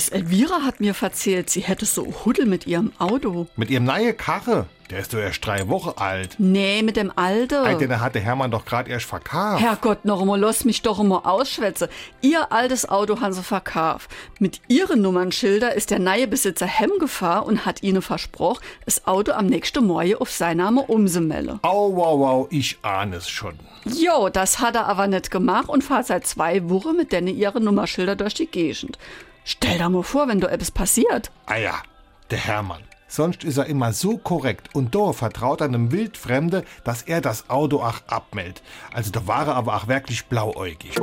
Es Elvira hat mir erzählt, sie hätte so Huddel mit ihrem Auto. Mit ihrem neue Karre. Der ist doch erst drei Wochen alt. Nee, mit dem Alte. Alter, den hat der Hermann doch gerade erst verkauft. Herrgott, noch einmal, lass mich doch immer ausschwätze. Ihr altes Auto haben sie verkauft. Mit ihren Nummernschilder ist der neue Besitzer heimgefahren und hat ihnen versprochen, das Auto am nächsten Morgen auf sein Name umzumelde. Au, wow, wow, ich ahne es schon. Jo, das hat er aber nicht gemacht und fahrt seit zwei Wochen mit denen ihre Nummerschilder durch die Gegend. Stell dir mal vor, wenn da etwas passiert. Ah ja, der Hermann. Sonst ist er immer so korrekt und da vertraut einem Wildfremde, dass er das Auto auch abmeldet. Also da war er aber auch wirklich blauäugig.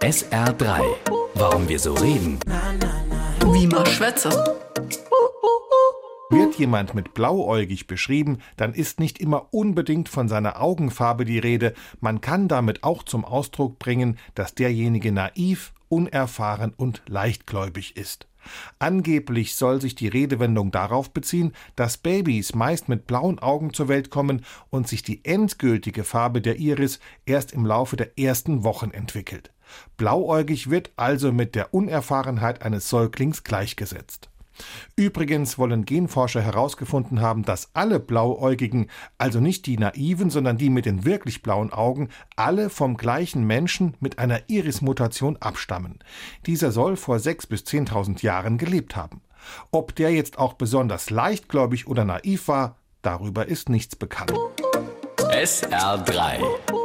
SR3. Warum wir so reden. Wie man schwätze. Wird jemand mit blauäugig beschrieben, dann ist nicht immer unbedingt von seiner Augenfarbe die Rede. Man kann damit auch zum Ausdruck bringen, dass derjenige naiv, unerfahren und leichtgläubig ist. Angeblich soll sich die Redewendung darauf beziehen, dass Babys meist mit blauen Augen zur Welt kommen und sich die endgültige Farbe der Iris erst im Laufe der ersten Wochen entwickelt. Blauäugig wird also mit der Unerfahrenheit eines Säuglings gleichgesetzt. Übrigens wollen Genforscher herausgefunden haben, dass alle Blauäugigen, also nicht die naiven, sondern die mit den wirklich blauen Augen, alle vom gleichen Menschen mit einer Iris-Mutation abstammen. Dieser soll vor 6.000 bis 10.000 Jahren gelebt haben. Ob der jetzt auch besonders leichtgläubig oder naiv war, darüber ist nichts bekannt. SR3.